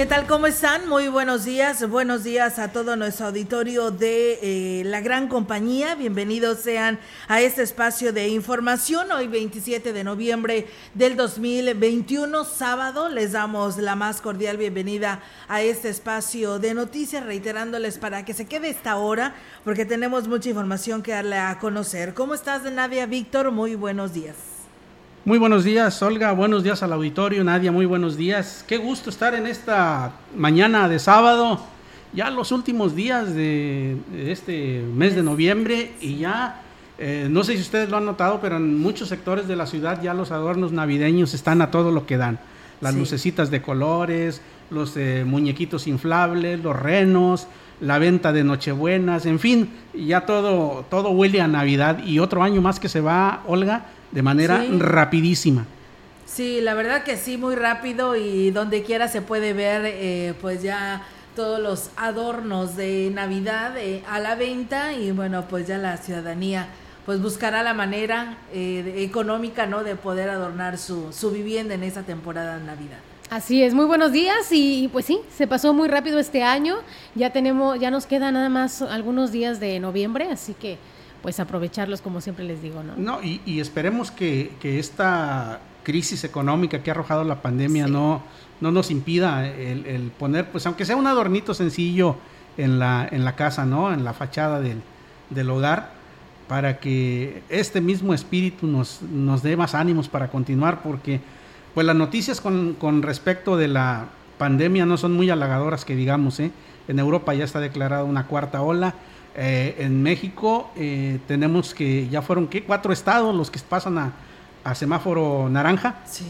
¿Qué tal? ¿Cómo están? Muy buenos días. Buenos días a todo nuestro auditorio de eh, la gran compañía. Bienvenidos sean a este espacio de información. Hoy 27 de noviembre del 2021, sábado, les damos la más cordial bienvenida a este espacio de noticias, reiterándoles para que se quede esta hora, porque tenemos mucha información que darle a conocer. ¿Cómo estás, Nadia Víctor? Muy buenos días. Muy buenos días, Olga. Buenos días al auditorio. Nadia, muy buenos días. Qué gusto estar en esta mañana de sábado, ya los últimos días de, este mes de noviembre y ya, eh, no sé si ustedes lo han notado, pero en muchos sectores de la ciudad ya los adornos navideños están a todo lo que dan. Las lucecitas de colores, los eh, muñequitos inflables, los renos, la venta de Nochebuenas, en fin, ya todo, todo huele a Navidad y otro año más que se va, Olga de manera rapidísima. Sí, la verdad que sí, muy rápido y donde quiera se puede ver eh, pues ya todos los adornos de Navidad eh, a la venta y bueno, pues ya la ciudadanía pues buscará la manera eh, económica, ¿no? De poder adornar su, su vivienda en esa temporada de Navidad. Así es, muy buenos días y pues sí, se pasó muy rápido este año, ya tenemos, ya nos queda nada más algunos días de noviembre, así que pues aprovecharlos como siempre les digo, ¿no? No, y, esperemos que, esta crisis económica que ha arrojado la pandemia no, no nos impida el, poner, pues aunque sea un adornito sencillo en la, en la casa, ¿no? En la fachada del, del hogar, para que este mismo espíritu nos, nos dé más ánimos para continuar, porque pues las noticias con, con respecto de la pandemia no son muy halagadoras que digamos, ¿eh? En Europa ya está declarada una cuarta ola, eh, en México eh, tenemos que, ya fueron, ¿qué? Cuatro estados los que pasan a, a semáforo naranja. Sí.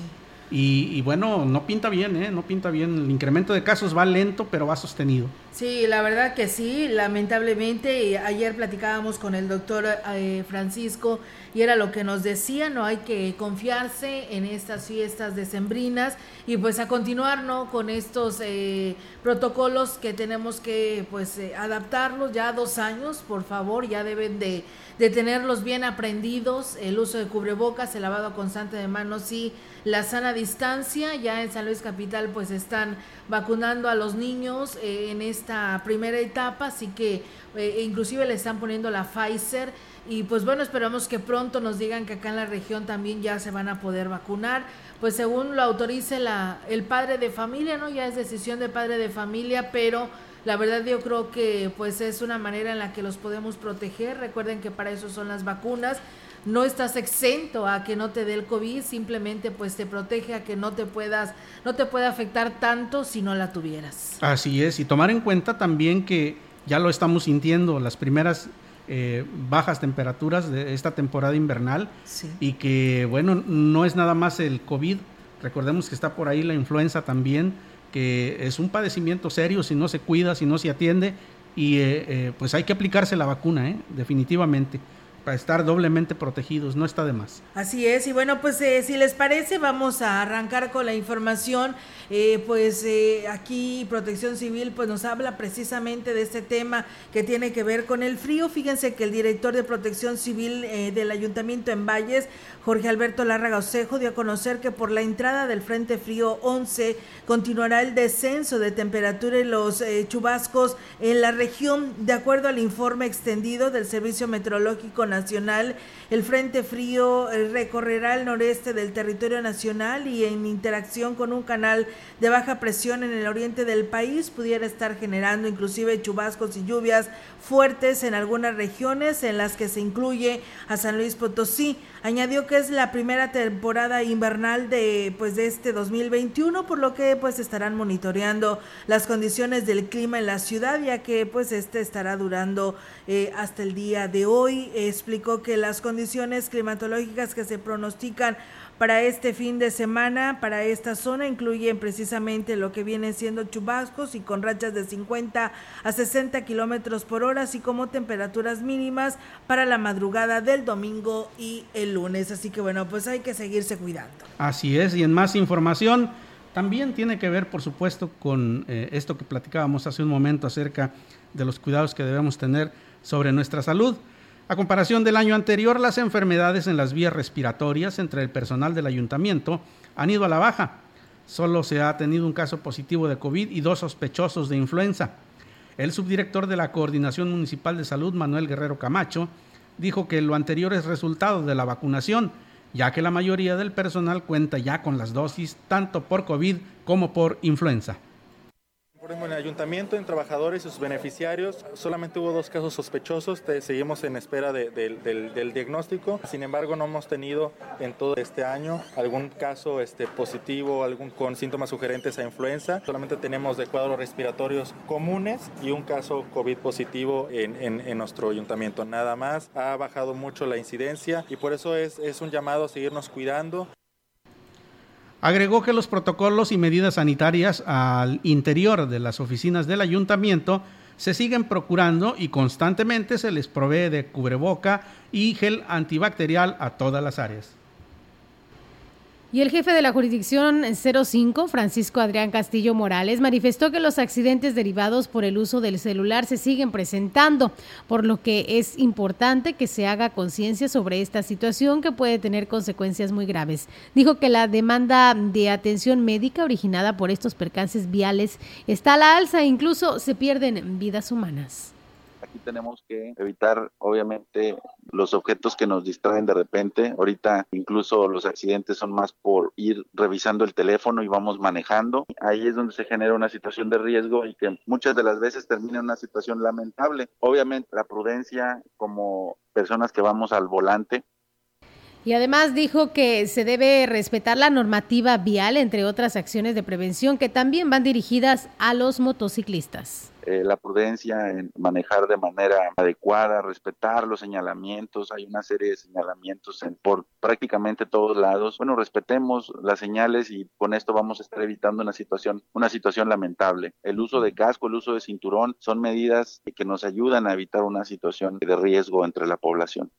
Y, bueno, no pinta bien, ¿eh? No pinta bien. El incremento de casos va lento, pero va sostenido. Sí, la verdad que sí, lamentablemente. Ayer platicábamos con el doctor eh, Francisco y era lo que nos decía, no hay que confiarse en estas fiestas decembrinas y pues a continuar, ¿no? Con estos eh, protocolos que tenemos que pues eh, adaptarlos ya dos años, por favor, ya deben de, de tenerlos bien aprendidos, el uso de cubrebocas, el lavado constante de manos y la sana distancia. Ya en San Luis Capital pues están vacunando a los niños eh, en esta primera etapa, así que eh, inclusive le están poniendo la Pfizer y pues bueno, esperamos que pronto nos digan que acá en la región también ya se van a poder vacunar, pues según lo autorice la, el padre de familia, ¿no? Ya es decisión de padre de familia, pero la verdad yo creo que pues es una manera en la que los podemos proteger. Recuerden que para eso son las vacunas. No estás exento a que no te dé el COVID, simplemente pues te protege a que no te puedas, no te pueda afectar tanto si no la tuvieras. Así es, y tomar en cuenta también que ya lo estamos sintiendo, las primeras eh, bajas temperaturas de esta temporada invernal. Y que bueno, no es nada más el COVID, recordemos que está por ahí la influenza también, que es un padecimiento serio si no se cuida, si no se atiende y eh, eh, pues hay que aplicarse la vacuna, definitivamente para estar doblemente protegidos, no está de más. Así es, y bueno, pues eh, si les parece, vamos a arrancar con la información. Eh, pues eh, aquí Protección Civil pues nos habla precisamente de este tema que tiene que ver con el frío. Fíjense que el director de Protección Civil del Ayuntamiento en Valles, Jorge Alberto Larraga Osejo, dio a conocer que por la entrada del Frente Frío 11 continuará el descenso de temperatura y los chubascos en la región, de acuerdo al informe extendido del Servicio Meteorológico Nacional nacional. El Frente Frío eh, recorrerá el noreste del territorio nacional y en interacción con un canal de baja presión en el oriente del país pudiera estar generando inclusive chubascos y lluvias fuertes en algunas regiones en las que se incluye a San Luis Potosí. Añadió que es la primera temporada invernal de pues de este 2021, por lo que pues estarán monitoreando las condiciones del clima en la ciudad, ya que pues este estará durando eh, hasta el día de hoy. explicó que las condiciones climatológicas que se pronostican para este fin de semana, para esta zona, incluyen precisamente lo que vienen siendo chubascos y con rachas de 50 a 60 kilómetros por hora, así como temperaturas mínimas para la madrugada del domingo y el lunes. Así que bueno, pues hay que seguirse cuidando. Así es, y en más información, también tiene que ver, por supuesto, con eh, esto que platicábamos hace un momento acerca de los cuidados que debemos tener sobre nuestra salud. A comparación del año anterior, las enfermedades en las vías respiratorias entre el personal del ayuntamiento han ido a la baja. Solo se ha tenido un caso positivo de COVID y dos sospechosos de influenza. El subdirector de la Coordinación Municipal de Salud, Manuel Guerrero Camacho, dijo que lo anterior es resultado de la vacunación, ya que la mayoría del personal cuenta ya con las dosis tanto por COVID como por influenza. En el ayuntamiento, en trabajadores y sus beneficiarios, solamente hubo dos casos sospechosos, seguimos en espera del, diagnóstico, sin embargo no hemos tenido en todo este año algún caso este, positivo, algún con síntomas sugerentes a influenza, solamente tenemos de cuadros respiratorios comunes y un caso COVID positivo en, nuestro ayuntamiento, nada más, ha bajado mucho la incidencia y por eso es, es un llamado a seguirnos cuidando. Agregó que los protocolos y medidas sanitarias al interior de las oficinas del ayuntamiento se siguen procurando y constantemente se les provee de cubreboca y gel antibacterial a todas las áreas. Y el jefe de la jurisdicción 05, Francisco Adrián Castillo Morales, manifestó que los accidentes derivados por el uso del celular se siguen presentando, por lo que es importante que se haga conciencia sobre esta situación que puede tener consecuencias muy graves. Dijo que la demanda de atención médica originada por estos percances viales está a la alza e incluso se pierden vidas humanas aquí tenemos que evitar obviamente los objetos que nos distraen de repente. Ahorita incluso los accidentes son más por ir revisando el teléfono y vamos manejando. Ahí es donde se genera una situación de riesgo y que muchas de las veces termina en una situación lamentable. Obviamente la prudencia como personas que vamos al volante y además dijo que se debe respetar la normativa vial, entre otras acciones de prevención que también van dirigidas a los motociclistas. Eh, la prudencia en manejar de manera adecuada, respetar los señalamientos, hay una serie de señalamientos en, por prácticamente todos lados. Bueno, respetemos las señales y con esto vamos a estar evitando una situación, una situación lamentable. El uso de casco, el uso de cinturón son medidas que nos ayudan a evitar una situación de riesgo entre la población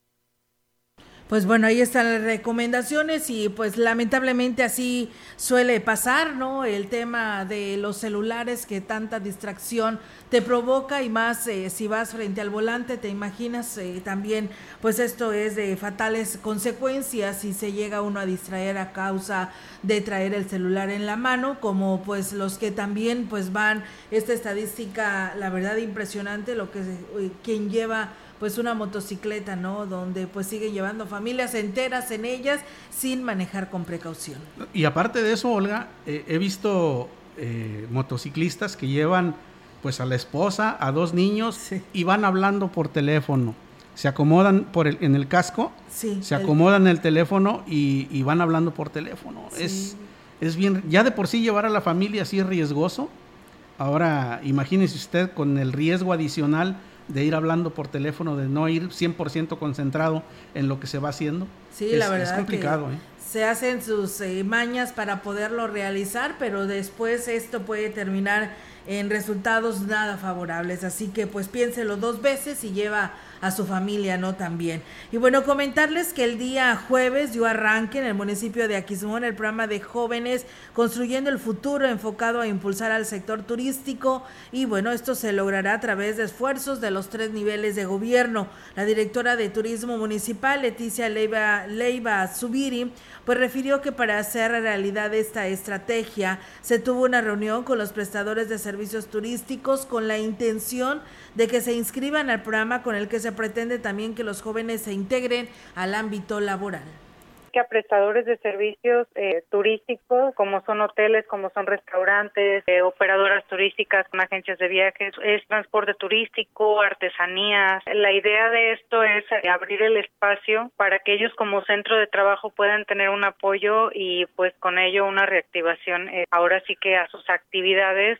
pues bueno, ahí están las recomendaciones y pues lamentablemente así suele pasar, ¿no? El tema de los celulares que tanta distracción te provoca y más eh, si vas frente al volante, te imaginas eh, también, pues esto es de fatales consecuencias si se llega uno a distraer a causa de traer el celular en la mano, como pues los que también pues van, esta estadística, la verdad impresionante, lo que eh, quien lleva pues una motocicleta, ¿no? Donde pues siguen llevando familias enteras en ellas sin manejar con precaución. Y aparte de eso, Olga, eh, he visto eh, motociclistas que llevan pues a la esposa, a dos niños y van hablando por teléfono. Se acomodan por el, en el casco, se acomodan el, el teléfono y, van hablando por teléfono. Es, es bien, ya de por sí llevar a la familia así es riesgoso. Ahora imagínese usted con el riesgo adicional de ir hablando por teléfono, de no ir 100% concentrado en lo que se va haciendo. Sí, la verdad. Es complicado. ¿eh? Se hacen sus eh, mañas para poderlo realizar, pero después esto puede terminar en resultados nada favorables. Así que pues piénselo dos veces y lleva a su familia, ¿no? También. Y bueno, comentarles que el día jueves dio arranque en el municipio de Aquismón el programa de jóvenes construyendo el futuro enfocado a impulsar al sector turístico y bueno, esto se logrará a través de esfuerzos de los tres niveles de gobierno. La directora de Turismo Municipal, Leticia Leiva, Leiva Subiri, pues refirió que para hacer realidad esta estrategia se tuvo una reunión con los prestadores de servicios turísticos con la intención de que se inscriban al programa con el que se pretende también que los jóvenes se integren al ámbito laboral que a prestadores de servicios eh, turísticos, como son hoteles, como son restaurantes, eh, operadoras turísticas, agencias de viajes, es transporte turístico, artesanías. La idea de esto es eh, abrir el espacio para que ellos como centro de trabajo puedan tener un apoyo y pues con ello una reactivación ahora sí que a sus actividades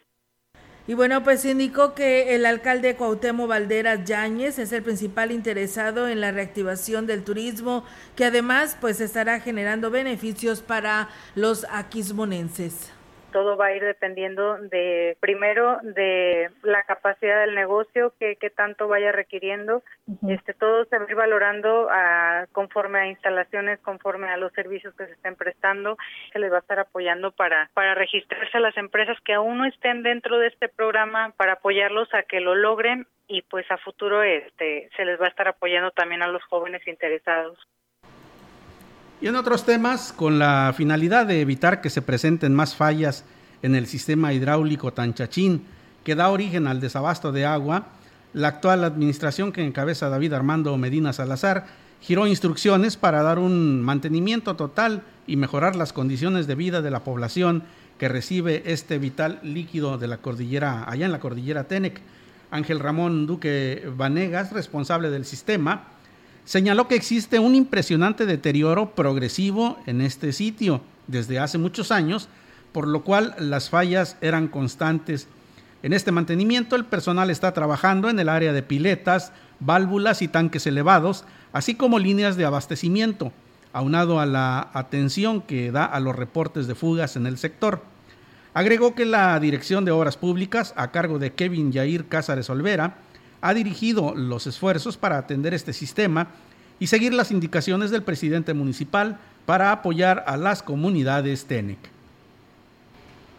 y bueno, pues indicó que el alcalde Cuauhtémoc Valderas Yáñez es el principal interesado en la reactivación del turismo, que además pues estará generando beneficios para los aquismonenses todo va a ir dependiendo de, primero, de la capacidad del negocio, que, tanto vaya requiriendo. este Todo se va a ir valorando a, conforme a instalaciones, conforme a los servicios que se estén prestando. Se les va a estar apoyando para, para registrarse a las empresas que aún no estén dentro de este programa, para apoyarlos a que lo logren y pues a futuro este se les va a estar apoyando también a los jóvenes interesados. Y en otros temas, con la finalidad de evitar que se presenten más fallas en el sistema hidráulico Tanchachín, que da origen al desabasto de agua, la actual administración que encabeza David Armando Medina Salazar giró instrucciones para dar un mantenimiento total y mejorar las condiciones de vida de la población que recibe este vital líquido de la cordillera, allá en la cordillera Tenec. Ángel Ramón Duque Vanegas, responsable del sistema, señaló que existe un impresionante deterioro progresivo en este sitio desde hace muchos años, por lo cual las fallas eran constantes. En este mantenimiento el personal está trabajando en el área de piletas, válvulas y tanques elevados, así como líneas de abastecimiento, aunado a la atención que da a los reportes de fugas en el sector. Agregó que la Dirección de Obras Públicas, a cargo de Kevin Yair Cázares Olvera, ha dirigido los esfuerzos para atender este sistema y seguir las indicaciones del presidente municipal para apoyar a las comunidades TENEC.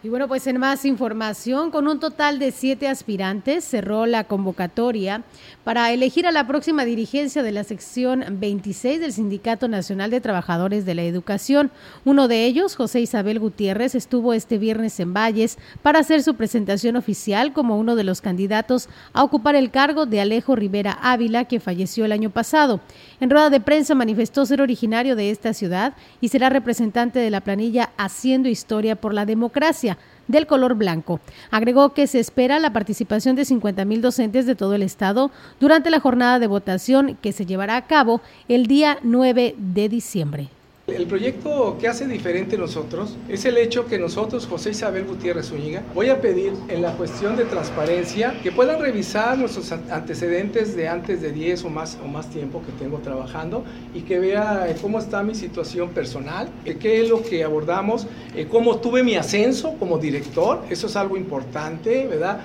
Y bueno, pues en más información, con un total de siete aspirantes, cerró la convocatoria para elegir a la próxima dirigencia de la sección 26 del Sindicato Nacional de Trabajadores de la Educación. Uno de ellos, José Isabel Gutiérrez, estuvo este viernes en Valles para hacer su presentación oficial como uno de los candidatos a ocupar el cargo de Alejo Rivera Ávila, que falleció el año pasado. En rueda de prensa manifestó ser originario de esta ciudad y será representante de la planilla Haciendo Historia por la Democracia del color blanco. Agregó que se espera la participación de 50 mil docentes de todo el estado durante la jornada de votación que se llevará a cabo el día 9 de diciembre. El proyecto que hace diferente nosotros es el hecho que nosotros, José Isabel Gutiérrez Zúñiga, voy a pedir en la cuestión de transparencia que puedan revisar nuestros antecedentes de antes de 10 o más, o más tiempo que tengo trabajando y que vea eh, cómo está mi situación personal, eh, qué es lo que abordamos, eh, cómo tuve mi ascenso como director, eso es algo importante, ¿verdad?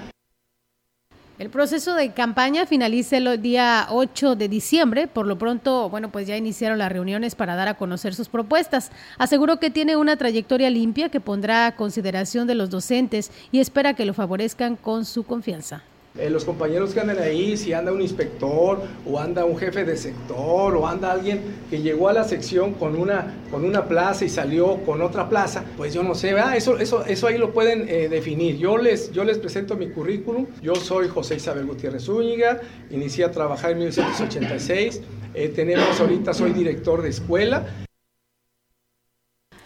El proceso de campaña finaliza el día 8 de diciembre. Por lo pronto, bueno, pues ya iniciaron las reuniones para dar a conocer sus propuestas. Aseguró que tiene una trayectoria limpia que pondrá a consideración de los docentes y espera que lo favorezcan con su confianza. Eh, los compañeros que andan ahí, si anda un inspector o anda un jefe de sector o anda alguien que llegó a la sección con una, con una plaza y salió con otra plaza, pues yo no sé, Eso, eso, eso ahí lo pueden eh, definir. Yo les, yo les presento mi currículum. Yo soy José Isabel Gutiérrez Zúñiga, inicié a trabajar en 1986. Eh, tenemos ahorita, soy director de escuela.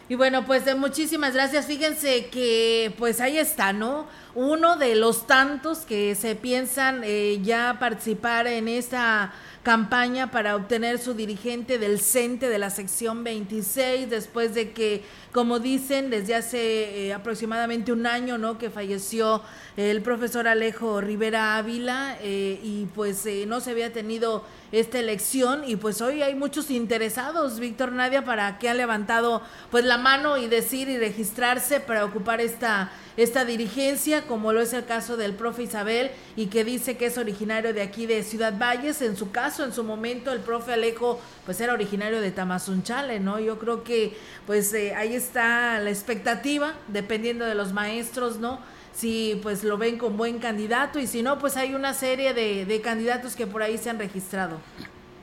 Y bueno, pues muchísimas gracias. Fíjense que pues ahí está, ¿no? Uno de los tantos que se piensan eh, ya participar en esta campaña para obtener su dirigente del CENTE de la sección 26, después de que, como dicen, desde hace eh, aproximadamente un año, ¿no? Que falleció el profesor Alejo Rivera Ávila eh, y pues no se había tenido esta elección y pues hoy hay muchos interesados, Víctor Nadia, para que han levantado pues la mano y decir y registrarse para ocupar esta, esta dirigencia, como lo es el caso del profe Isabel y que dice que es originario de aquí de Ciudad Valles. En su caso, en su momento, el profe Alejo pues era originario de Tamazunchale, ¿no? Yo creo que pues eh, ahí está la expectativa, dependiendo de los maestros, ¿no? Si pues lo ven con buen candidato y si no, pues hay una serie de, candidatos que por ahí se han registrado.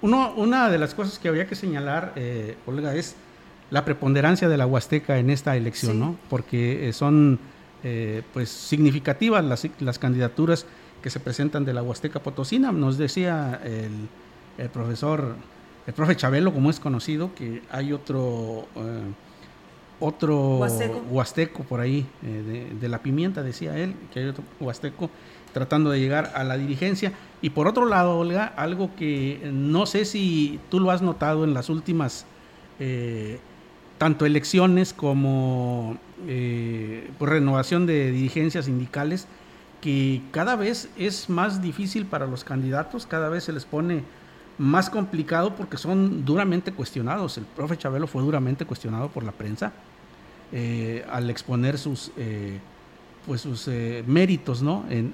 Uno, una de las cosas que habría que señalar, eh, Olga, es la preponderancia de la Huasteca en esta elección, ¿no? Porque eh, son eh, pues significativas las, las, candidaturas que se presentan de la Huasteca Potosina. Nos decía el, el profesor, el profe Chabelo, como es conocido, que hay otro... Eh, otro huasteco, por ahí, de, de, la pimienta, decía él, que hay otro huasteco tratando de llegar a la dirigencia. Y por otro lado, Olga, algo que no sé si tú lo has notado en las últimas eh, tanto elecciones como eh, pues, renovación de dirigencias sindicales, que cada vez es más difícil para los candidatos, cada vez se les pone más complicado porque son duramente cuestionados. El profe Chabelo fue duramente cuestionado por la prensa eh, al exponer sus, eh, pues sus méritos ¿no? en,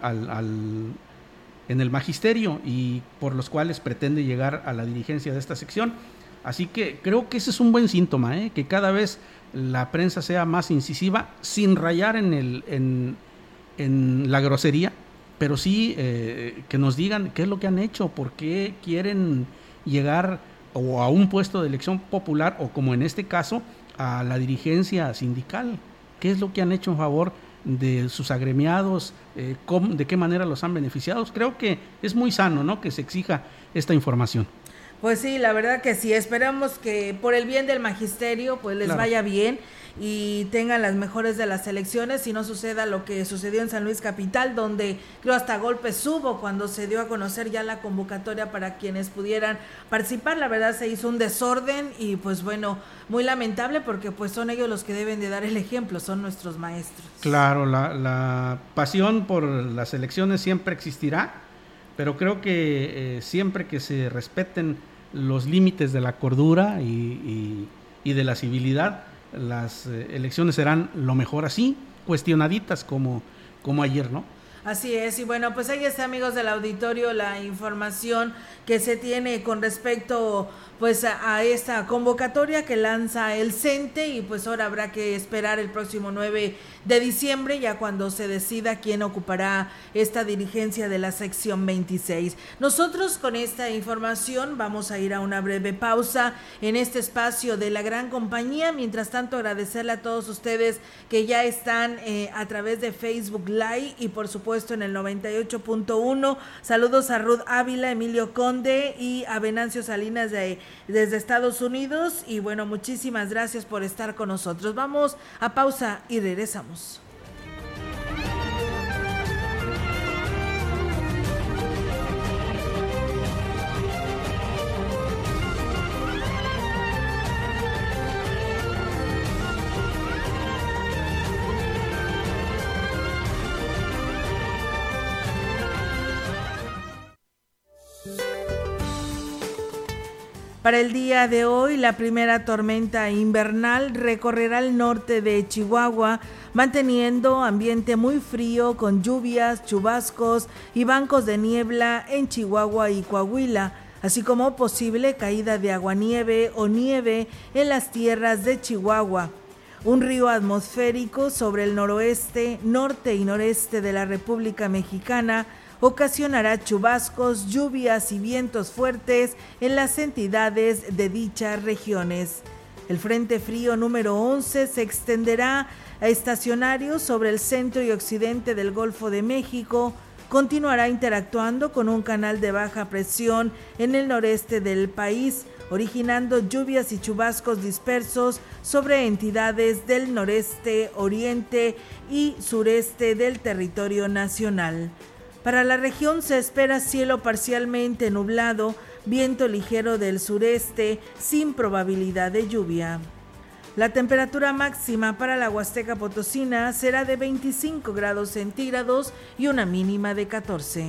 el magisterio y por los cuales pretende llegar a la dirigencia de esta sección. Así que creo que ese es un buen síntoma, ¿eh? que cada vez la prensa sea más incisiva, sin rayar en, el, en, la grosería, pero sí eh, que nos digan qué es lo que han hecho, por qué quieren llegar o a un puesto de elección popular o como en este caso a la dirigencia sindical, qué es lo que han hecho en favor de sus agremiados, eh, de qué manera los han beneficiado. Creo que es muy sano ¿no? que se exija esta información. Pues sí, la verdad que sí, esperamos que por el bien del magisterio pues les vaya bien y tengan las mejores de las elecciones y no suceda lo que sucedió en San Luis Capital, donde creo hasta golpes hubo cuando se dio a conocer ya la convocatoria para quienes pudieran participar. La verdad se hizo un desorden y pues bueno, muy lamentable porque pues son ellos los que deben de dar el ejemplo, son nuestros maestros. Claro, la, la pasión por las elecciones siempre existirá pero creo que eh, siempre que se respeten los límites de la cordura y, de la civilidad, las eh, elecciones serán lo mejor así, cuestionaditas como, como ayer, ¿no? Así es, y bueno, pues ahí está, amigos del auditorio, la información que se tiene con respecto pues a, esta convocatoria que lanza el CENTE y pues ahora habrá que esperar el próximo 9 de diciembre ya cuando se decida quién ocupará esta dirigencia de la sección 26. Nosotros con esta información vamos a ir a una breve pausa en este espacio de la gran compañía. Mientras tanto agradecerle a todos ustedes que ya están eh, a través de Facebook Live y por supuesto en el 98.1. Saludos a Ruth Ávila, Emilio Conde y a Venancio Salinas de desde Estados Unidos. Y bueno, muchísimas gracias por estar con nosotros. Vamos a pausa y regresamos. Para el día de hoy, la primera tormenta invernal recorrerá el norte de Chihuahua, manteniendo ambiente muy frío con lluvias, chubascos y bancos de niebla en Chihuahua y Coahuila, así como posible caída de aguanieve o nieve en las tierras de Chihuahua. Un río atmosférico sobre el noroeste, norte y noreste de la República Mexicana ocasionará chubascos, lluvias y vientos fuertes en las entidades de dichas regiones. El Frente Frío número 11 se extenderá a estacionarios sobre el centro y occidente del Golfo de México, continuará interactuando con un canal de baja presión en el noreste del país, originando lluvias y chubascos dispersos sobre entidades del noreste, oriente y sureste del territorio nacional. Para la región se espera cielo parcialmente nublado, viento ligero del sureste, sin probabilidad de lluvia. La temperatura máxima para la Huasteca Potosina será de 25 grados centígrados y una mínima de 14.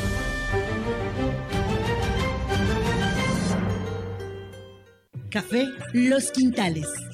Café Los Quintales.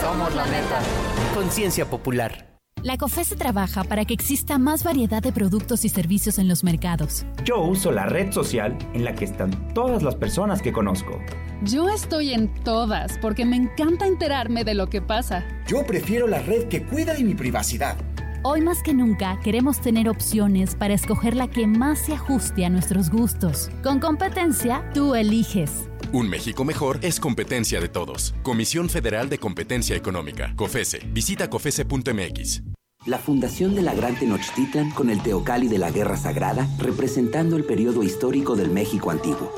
Somos la neta. Conciencia popular. La COFESE trabaja para que exista más variedad de productos y servicios en los mercados. Yo uso la red social en la que están todas las personas que conozco. Yo estoy en todas porque me encanta enterarme de lo que pasa. Yo prefiero la red que cuida de mi privacidad. Hoy más que nunca queremos tener opciones para escoger la que más se ajuste a nuestros gustos. Con competencia, tú eliges. Un México mejor es competencia de todos. Comisión Federal de Competencia Económica. COFESE. Visita COFESE.mx. La fundación de la Gran Tenochtitlan con el Teocali de la Guerra Sagrada, representando el periodo histórico del México antiguo.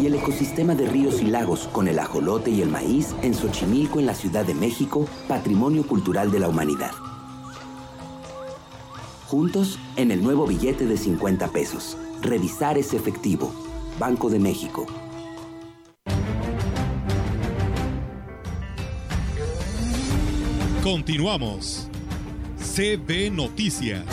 y el ecosistema de ríos y lagos con el ajolote y el maíz en Xochimilco en la Ciudad de México, Patrimonio Cultural de la Humanidad. Juntos en el nuevo billete de 50 pesos. Revisar ese efectivo. Banco de México. Continuamos. CB Noticias.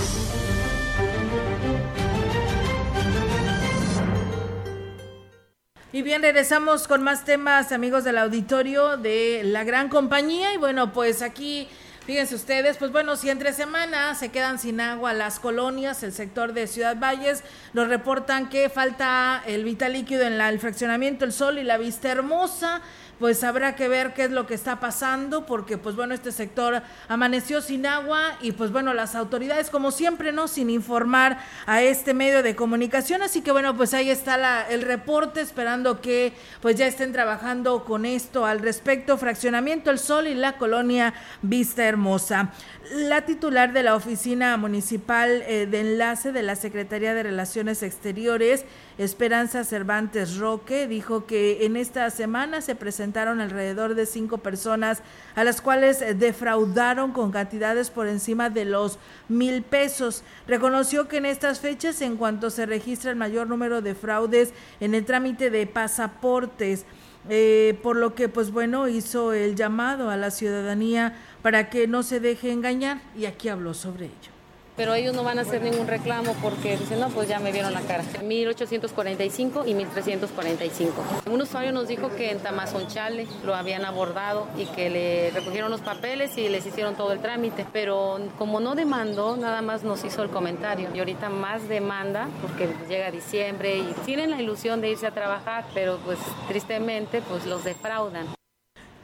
Y bien, regresamos con más temas, amigos del auditorio de la gran compañía. Y bueno, pues aquí, fíjense ustedes, pues bueno, si entre semanas se quedan sin agua las colonias, el sector de Ciudad Valles, nos reportan que falta el vital líquido en la, el fraccionamiento El Sol y la Vista Hermosa pues habrá que ver qué es lo que está pasando, porque pues bueno, este sector amaneció sin agua y pues bueno, las autoridades como siempre, ¿no? Sin informar a este medio de comunicación, así que bueno, pues ahí está el reporte, esperando que pues ya estén trabajando con esto al respecto, fraccionamiento El Sol y la colonia Vista Hermosa. La titular de la Oficina Municipal eh, de Enlace de la Secretaría de Relaciones Exteriores, Esperanza Cervantes Roque, dijo que en esta semana se presentaron alrededor de cinco personas a las cuales defraudaron con cantidades por encima de los mil pesos. Reconoció que en estas fechas, en cuanto se registra el mayor número de fraudes en el trámite de pasaportes, eh, por lo que pues bueno hizo el llamado a la ciudadanía para que no se deje engañar y aquí habló sobre ello pero ellos no van a hacer ningún reclamo porque dicen, no, pues ya me vieron la cara. 1845 y 1345. Un usuario nos dijo que en Tamazonchale lo habían abordado y que le recogieron los papeles y les hicieron todo el trámite, pero como no demandó, nada más nos hizo el comentario. Y ahorita más demanda porque llega diciembre y tienen la ilusión de irse a trabajar, pero pues tristemente pues los defraudan.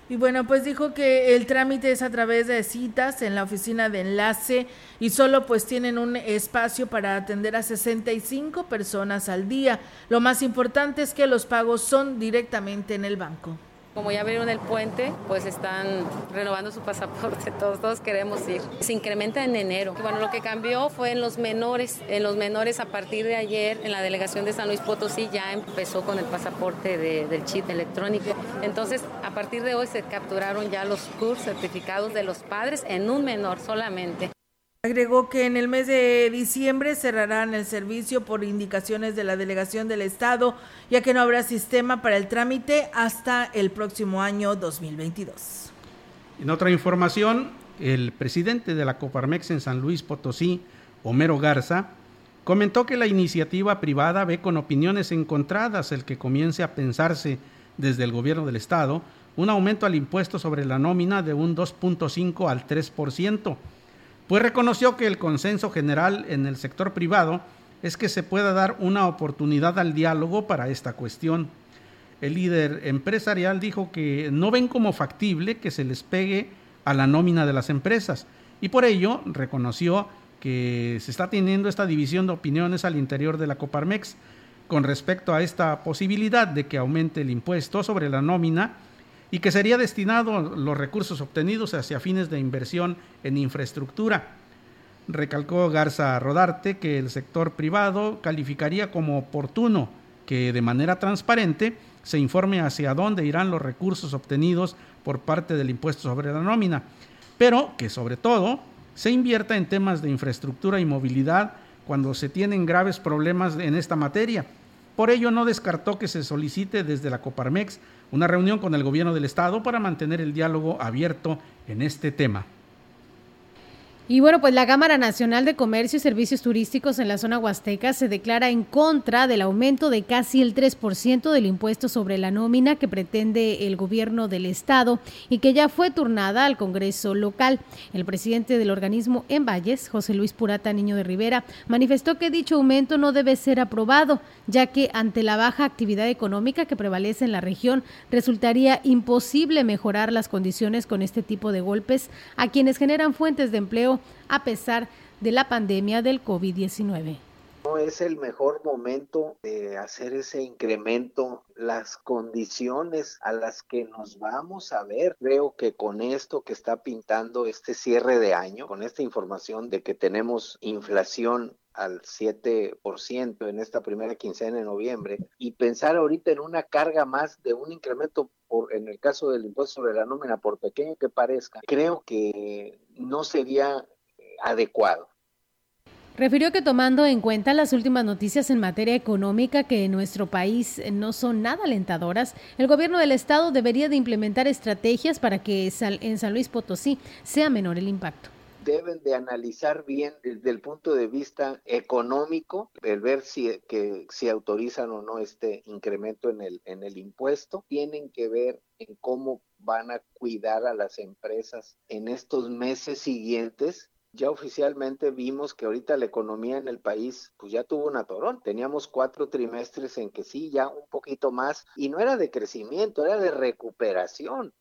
Y bueno, pues dijo que el trámite es a través de citas en la oficina de enlace y solo pues tienen un espacio para atender a 65 personas al día. Lo más importante es que los pagos son directamente en el banco. Como ya abrieron el puente, pues están renovando su pasaporte, todos, queremos ir. Se incrementa en enero. Bueno, lo que cambió fue en los menores. En los menores a partir de ayer en la delegación de San Luis Potosí ya empezó con el pasaporte del chip electrónico. Entonces, a partir de hoy se capturaron ya los CUR certificados de los padres en un menor solamente. Agregó que en el mes de diciembre cerrarán el servicio por indicaciones de la delegación del Estado, ya que no habrá sistema para el trámite hasta el próximo año 2022. En otra información, el presidente de la Coparmex en San Luis Potosí, Homero Garza, comentó que la iniciativa privada ve con opiniones encontradas el que comience a pensarse desde el gobierno del estado un aumento al impuesto sobre la nómina de un 2.5 al 3%, pues reconoció que el consenso general en el sector privado es que se pueda dar una oportunidad al diálogo para esta cuestión. El líder empresarial dijo que no ven como factible que se les pegue a la nómina de las empresas y por ello reconoció que se está teniendo esta división de opiniones al interior de la Coparmex con respecto a esta posibilidad de que aumente el impuesto sobre la nómina y que sería destinado los recursos obtenidos hacia fines de inversión en infraestructura. Recalcó Garza Rodarte que el sector privado calificaría como oportuno que de manera transparente se informe hacia dónde irán los recursos obtenidos por parte del impuesto sobre la nómina, pero que sobre todo se invierta en temas de infraestructura y movilidad cuando se tienen graves problemas en esta materia. Por ello no descartó que se solicite desde la Coparmex una reunión con el gobierno del estado para mantener el diálogo abierto en este tema. Y bueno, pues la Cámara Nacional de Comercio y Servicios Turísticos en la zona huasteca se declara en contra del aumento de casi el 3% del impuesto sobre la nómina que pretende el gobierno del estado y que ya fue turnada al Congreso local. El presidente del organismo en Valles, José Luis Purata Niño de Rivera, manifestó que dicho aumento no debe ser aprobado, ya que ante la baja actividad económica que prevalece en la región, resultaría imposible mejorar las condiciones con este tipo de golpes a quienes generan fuentes de empleo a pesar de la pandemia del COVID-19. No es el mejor momento de hacer ese incremento, las condiciones a las que nos vamos a ver. Creo que con esto que está pintando este cierre de año, con esta información de que tenemos inflación al 7% en esta primera quincena de noviembre y pensar ahorita en una carga más de un incremento por, en el caso del impuesto sobre la nómina, por pequeño que parezca, creo que no sería eh, adecuado. Refirió que tomando en cuenta las últimas noticias en materia económica que en nuestro país no son nada alentadoras, el gobierno del estado debería de implementar estrategias para que en San Luis Potosí sea menor el impacto deben de analizar bien desde el punto de vista económico, el ver si, que, si autorizan o no este incremento en el, en el impuesto. Tienen que ver en cómo van a cuidar a las empresas en estos meses siguientes ya oficialmente vimos que ahorita la economía en el país pues ya tuvo un atorón. Teníamos cuatro trimestres en que sí, ya un poquito más, y no era de crecimiento, era de recuperación.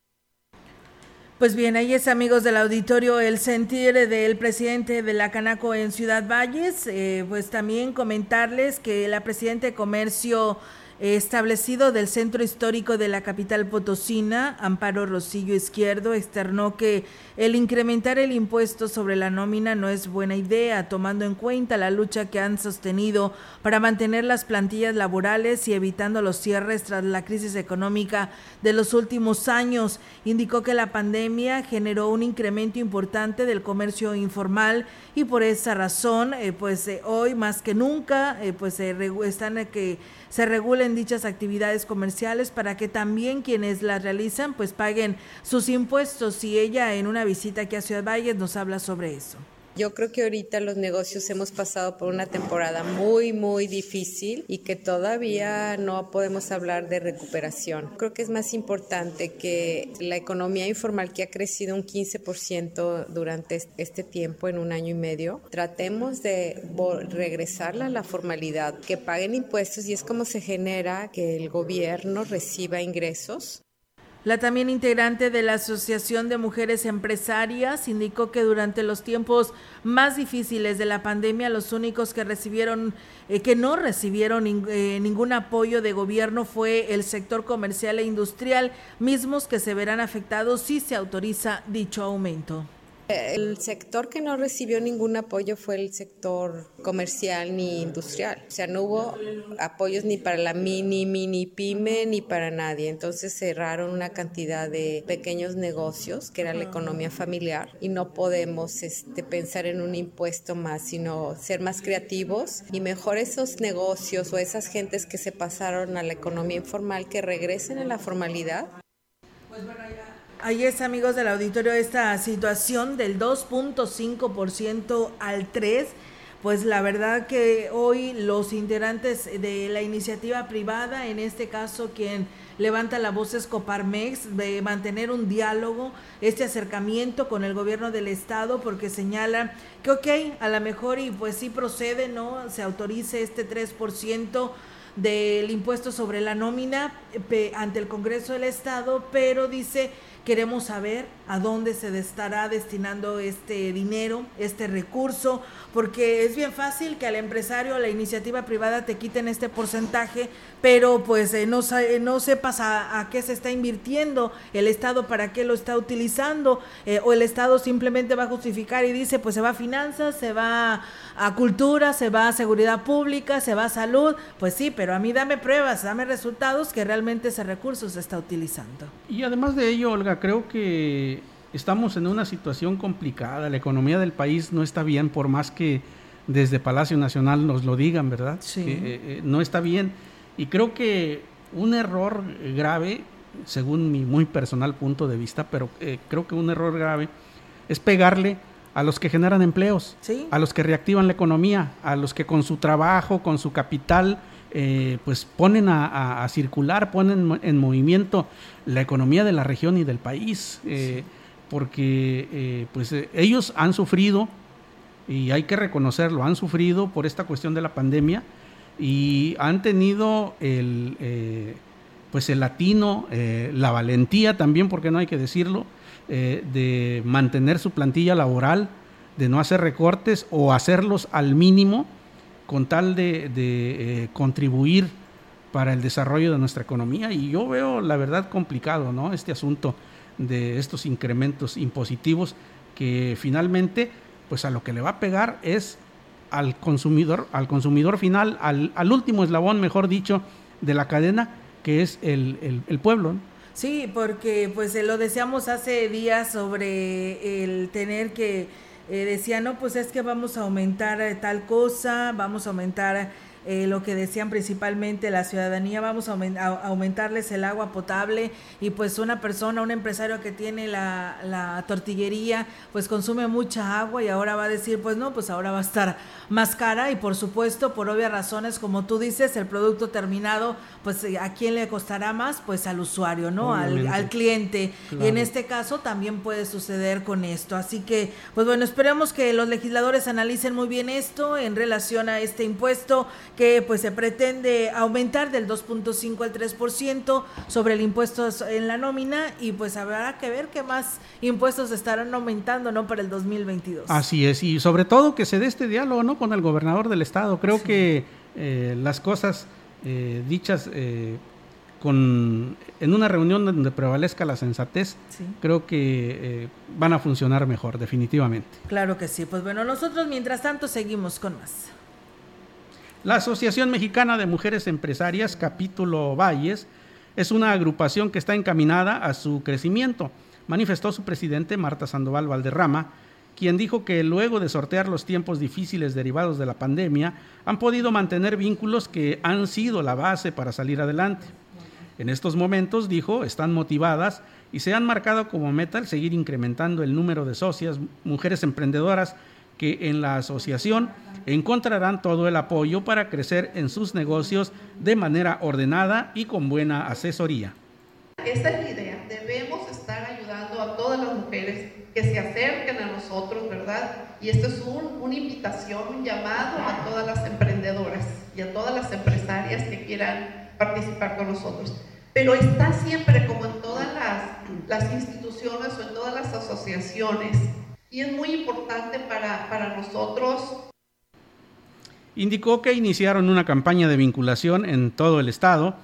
Pues bien, ahí es amigos del auditorio el sentir del presidente de la Canaco en Ciudad Valles. Eh, pues también comentarles que la presidenta de Comercio establecido del centro histórico de la capital potosina, Amparo Rosillo Izquierdo, externó que el incrementar el impuesto sobre la nómina no es buena idea, tomando en cuenta la lucha que han sostenido para mantener las plantillas laborales y evitando los cierres tras la crisis económica de los últimos años. Indicó que la pandemia generó un incremento importante del comercio informal y por esa razón, eh, pues eh, hoy más que nunca, eh, pues están que se regulen dichas actividades comerciales para que también quienes las realizan pues paguen sus impuestos y ella en una visita aquí a Ciudad Valles nos habla sobre eso. Yo creo que ahorita los negocios hemos pasado por una temporada muy, muy difícil y que todavía no podemos hablar de recuperación. Creo que es más importante que la economía informal que ha crecido un 15% durante este tiempo, en un año y medio, tratemos de regresarla a la formalidad, que paguen impuestos y es como se genera que el gobierno reciba ingresos la también integrante de la Asociación de Mujeres Empresarias indicó que durante los tiempos más difíciles de la pandemia, los únicos que recibieron, eh, que no recibieron eh, ningún apoyo de gobierno fue el sector comercial e industrial, mismos que se verán afectados si se autoriza dicho aumento. El sector que no recibió ningún apoyo fue el sector comercial ni industrial. O sea, no hubo apoyos ni para la mini, mini pyme, ni para nadie. Entonces cerraron una cantidad de pequeños negocios, que era la economía familiar, y no podemos este, pensar en un impuesto más, sino ser más creativos y mejor esos negocios o esas gentes que se pasaron a la economía informal que regresen a la formalidad. Pues Ahí es, amigos del auditorio, esta situación del 2.5% al 3%. Pues la verdad que hoy los integrantes de la iniciativa privada, en este caso quien levanta la voz Escoparmex de mantener un diálogo, este acercamiento con el gobierno del estado, porque señala que ok, a lo mejor y pues sí procede, ¿no? Se autorice este 3% del impuesto sobre la nómina eh, ante el Congreso del Estado, pero dice queremos saber a dónde se estará destinando este dinero, este recurso, porque es bien fácil que al empresario, a la iniciativa privada te quiten este porcentaje, pero pues eh, no, no sepas a, qué se está invirtiendo el Estado, para qué lo está utilizando, eh, o el Estado simplemente va a justificar y dice, pues se va a finanzas, se va a cultura, se va a seguridad pública, se va a salud, pues sí, pero a mí dame pruebas, dame resultados que realmente ese recurso se está utilizando. Y además de ello, Olga, creo que estamos en una situación complicada, la economía del país no está bien, por más que desde Palacio Nacional nos lo digan, ¿verdad? Sí. Eh, eh, no está bien. Y creo que un error grave, según mi muy personal punto de vista, pero eh, creo que un error grave es pegarle a los que generan empleos, a los que reactivan la economía, a los que con su trabajo, con su capital, pues ponen a, circular, ponen en movimiento la economía de la región y del país porque eh, pues eh, ellos han sufrido y hay que reconocerlo, han sufrido por esta cuestión de la pandemia y han tenido el eh, pues el latino, la valentía también, porque no hay que decirlo, de mantener su plantilla laboral, de no hacer recortes o hacerlos al mínimo con tal de, de contribuir para el desarrollo de nuestra economía. Y yo veo la verdad complicado, ¿no? Este asunto de estos incrementos impositivos que finalmente pues a lo que le va a pegar es al consumidor, al consumidor final, al, al último eslabón, mejor dicho, de la cadena, que es el, el, pueblo. Sí, porque pues lo decíamos hace días sobre el tener que, eh, decía, no, pues es que vamos a aumentar eh, tal cosa, vamos a aumentar eh, lo que decían principalmente la ciudadanía, vamos a, aumentarles el agua potable y pues una persona, un empresario que tiene la, la, tortillería, pues consume mucha agua y ahora va a decir, pues no, pues ahora va a estar más cara y por supuesto, por obvias razones, como tú dices, el producto terminado, pues eh, a quién le costará más, pues al usuario, ¿no? Al, al, cliente. Y en este caso también puede suceder con esto. Así que, pues bueno, esperemos que los legisladores analicen muy bien esto en relación a este impuesto que pues se pretende aumentar del 2.5 al 3% sobre el impuesto en la nómina y pues habrá que ver qué más impuestos estarán aumentando no para el 2022. Así es, y sobre todo que se dé este diálogo no con el gobernador del estado. Creo que eh, las cosas eh, dichas eh, con, en una reunión donde prevalezca la sensatez, creo que van a funcionar mejor, definitivamente. Claro que sí. Pues bueno, nosotros mientras tanto seguimos con más. La Asociación Mexicana de Mujeres Empresarias, capítulo Valles, es una agrupación que está encaminada a su crecimiento, manifestó su presidente Marta Sandoval Valderrama, quien dijo que luego de sortear los tiempos difíciles derivados de la pandemia, han podido mantener vínculos que han sido la base para salir adelante. En estos momentos, dijo, están motivadas y se han marcado como meta el seguir incrementando el número de socias, mujeres emprendedoras que en la asociación encontrarán todo el apoyo para crecer en sus negocios de manera ordenada y con buena asesoría. Esta es la idea, debemos estar ayudando a todas las mujeres que se acerquen a nosotros, ¿verdad? Y esto es una invitación, un llamado a todas las emprendedoras y a todas las empresarias que quieran participar con nosotros. Pero está siempre, como en todas las, las instituciones o en todas las asociaciones, y es muy importante para, para nosotros. Indicó que iniciaron una campaña de vinculación en todo el estado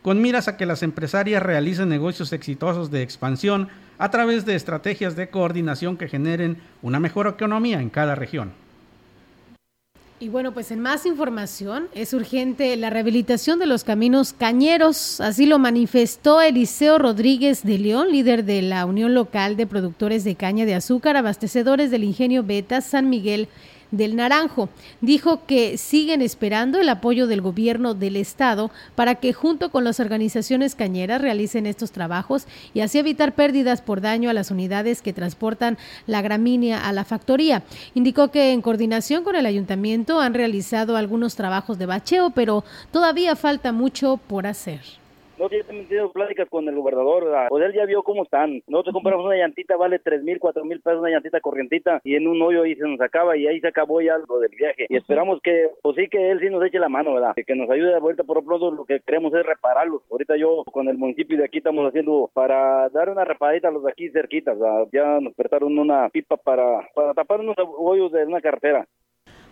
con miras a que las empresarias realicen negocios exitosos de expansión a través de estrategias de coordinación que generen una mejor economía en cada región. Y bueno, pues en más información, es urgente la rehabilitación de los caminos cañeros. Así lo manifestó Eliseo Rodríguez de León, líder de la Unión Local de Productores de Caña de Azúcar, abastecedores del ingenio Beta San Miguel del Naranjo. Dijo que siguen esperando el apoyo del gobierno del estado para que junto con las organizaciones cañeras realicen estos trabajos y así evitar pérdidas por daño a las unidades que transportan la gramínea a la factoría. Indicó que en coordinación con el ayuntamiento han realizado algunos trabajos de bacheo, pero todavía falta mucho por hacer. Nosotros ya hemos tenido pláticas con el gobernador, ¿verdad? Pues él ya vio cómo están. Nosotros compramos una llantita, vale tres mil, cuatro mil pesos, una llantita corrientita, y en un hoyo ahí se nos acaba y ahí se acabó ya lo del viaje. Y esperamos que, pues sí, que él sí nos eche la mano, ¿verdad? Que nos ayude ahorita por lo pronto lo que queremos es repararlos. Ahorita yo con el municipio de aquí estamos haciendo para dar una reparadita a los de aquí cerquitas, ¿verdad? Ya nos prestaron una pipa para, para tapar unos hoyos de una carretera.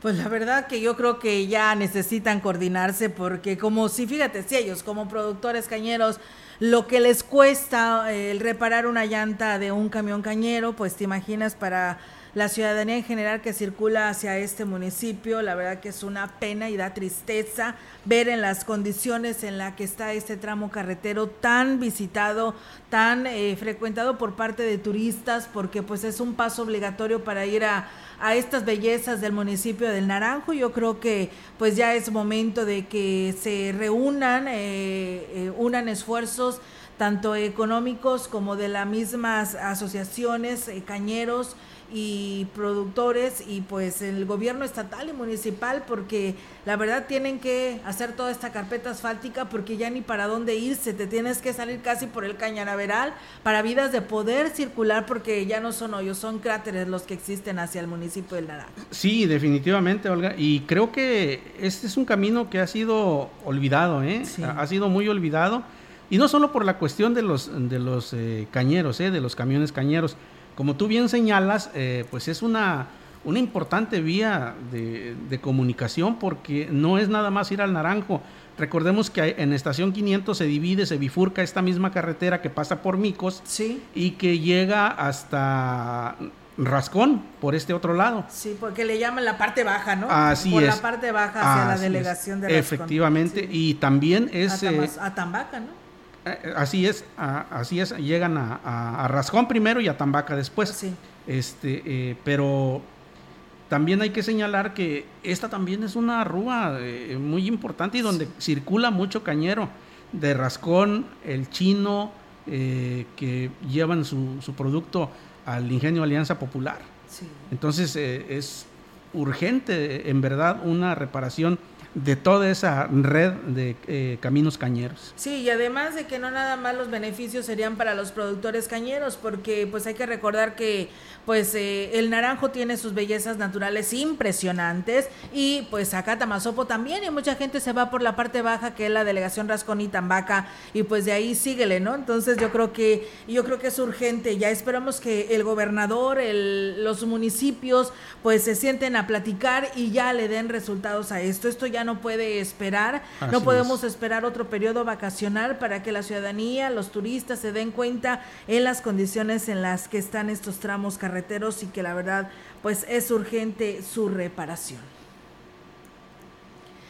Pues la verdad que yo creo que ya necesitan coordinarse porque como si, fíjate, si ellos como productores cañeros, lo que les cuesta eh, el reparar una llanta de un camión cañero, pues te imaginas para la ciudadanía en general que circula hacia este municipio. La verdad que es una pena y da tristeza ver en las condiciones en las que está este tramo carretero tan visitado, tan eh, frecuentado por parte de turistas, porque pues es un paso obligatorio para ir a, a estas bellezas del municipio del Naranjo. Yo creo que pues ya es momento de que se reúnan, eh, eh, unan esfuerzos tanto económicos como de las mismas asociaciones, cañeros, y productores y pues el gobierno estatal y municipal porque la verdad tienen que hacer toda esta carpeta asfáltica porque ya ni para dónde irse, te tienes que salir casi por el cañanaveral para vidas de poder circular porque ya no son hoyos, son cráteres los que existen hacia el municipio del Naranjo. Sí, definitivamente, Olga, y creo que este es un camino que ha sido olvidado, ¿eh? ha sido muy olvidado y no solo por la cuestión de los, de los eh, cañeros, ¿eh? de los camiones cañeros, como tú bien señalas, eh, pues es una, una importante vía de, comunicación porque no es nada más ir al Naranjo. Recordemos que en Estación 500 se divide, se bifurca esta misma carretera que pasa por Micos y que llega hasta Rascón por este otro lado. Sí, porque le llaman la parte baja, ¿no? Así por es. la parte baja hacia la delegación de Rascón. Efectivamente, y también es... Eh, a Tambaca, ¿no? Eh, así es, así es, llegan a, Rascón primero y a Tambaca después. Sí. Este, eh, pero también hay que señalar que esta también es una rúa eh, muy importante y donde circula mucho cañero de Rascón, el chino, que llevan su, su, producto al ingenio Alianza Popular. Sí. Entonces es urgente, en verdad, una reparación de toda esa red de eh, caminos cañeros. Sí, y además de que no nada más los beneficios serían para los productores cañeros, porque pues hay que recordar que pues eh, el naranjo tiene sus bellezas naturales impresionantes y pues acá Tamazopo también y mucha gente se va por la parte baja que es la delegación Rascón y Tambaca y pues de ahí síguele, ¿no? Entonces yo creo que yo creo que es urgente, ya esperamos que el gobernador, el, los municipios pues se sienten a platicar y ya le den resultados a esto. Esto ya no puede esperar, no podemos esperar otro periodo vacacional para que la ciudadanía, los turistas se den cuenta en las condiciones en las que están estos tramos carreteros y que la verdad pues es urgente su reparación.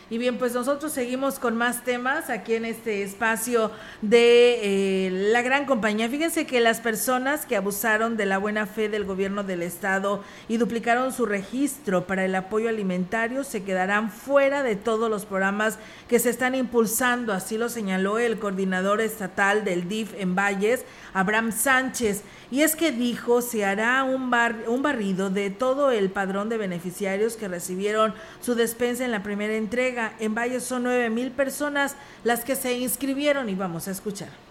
Y bien, pues nosotros seguimos con más temas aquí en este espacio de eh, la gran compañía. Fíjense que las personas que abusaron de la buena fe del gobierno del estado y duplicaron su registro para el apoyo alimentario se quedarán fuera de todos los programas que se están impulsando. Así lo señaló el coordinador estatal del DIF en Valles, Abraham Sánchez. Y es que dijo se hará un, bar, un barrido de todo el padrón de beneficiarios que recibieron su despensa en la primera entrega. En Valles son nueve mil personas las que se inscribieron y vamos a escuchar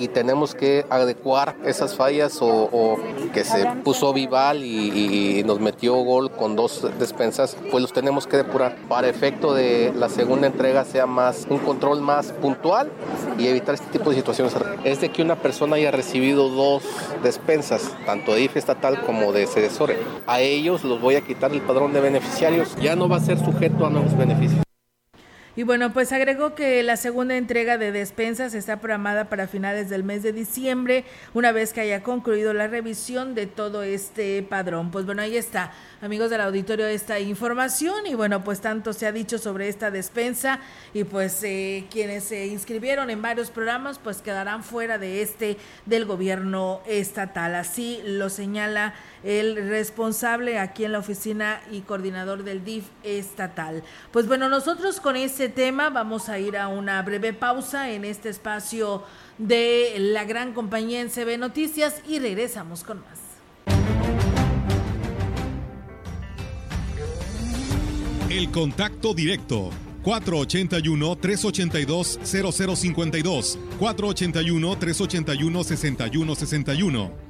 y tenemos que adecuar esas fallas o, que se puso Vival y, nos metió gol con dos despensas, pues los tenemos que depurar para efecto de la segunda entrega sea más un control más puntual y evitar este tipo de situaciones. Es de que una persona haya recibido dos despensas, tanto de IFE estatal como de Cedesore. A ellos los voy a quitar el padrón de beneficiarios, ya no va a ser sujeto a nuevos beneficios. Y bueno, pues agregó que la segunda entrega de despensas está programada para finales del mes de diciembre, una vez que haya concluido la revisión de todo este padrón. Pues bueno, ahí está, amigos del auditorio, esta información. Y bueno, pues tanto se ha dicho sobre esta despensa y pues eh, quienes se inscribieron en varios programas, pues quedarán fuera de este del gobierno estatal. Así lo señala el responsable aquí en la oficina y coordinador del DIF estatal. Pues bueno, nosotros con ese tema vamos a ir a una breve pausa en este espacio de la gran compañía en CB Noticias y regresamos con más. El contacto directo 481-382-0052, 481-381-6161.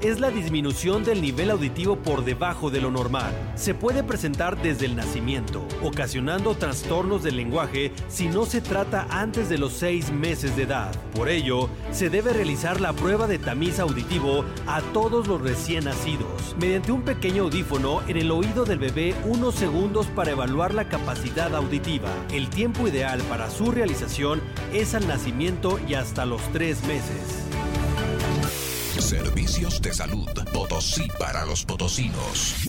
es la disminución del nivel auditivo por debajo de lo normal. Se puede presentar desde el nacimiento, ocasionando trastornos del lenguaje si no se trata antes de los 6 meses de edad. Por ello, se debe realizar la prueba de tamiz auditivo a todos los recién nacidos, mediante un pequeño audífono en el oído del bebé unos segundos para evaluar la capacidad auditiva. El tiempo ideal para su realización es al nacimiento y hasta los 3 meses. Servicios de salud. Potosí para los potosinos.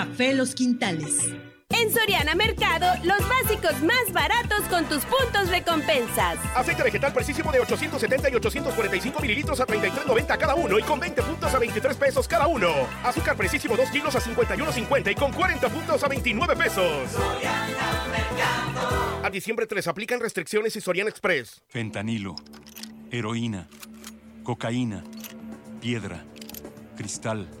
Los Quintales. En Soriana Mercado, los básicos más baratos con tus puntos recompensas. Aceite vegetal precisísimo de 870 y 845 mililitros a 33.90 cada uno y con 20 puntos a 23 pesos cada uno. Azúcar precisísimo 2 kilos a 51.50 y con 40 puntos a 29 pesos. Soriana Mercado. A diciembre 3 aplican restricciones y Soriana Express. Fentanilo, heroína, cocaína, piedra, cristal.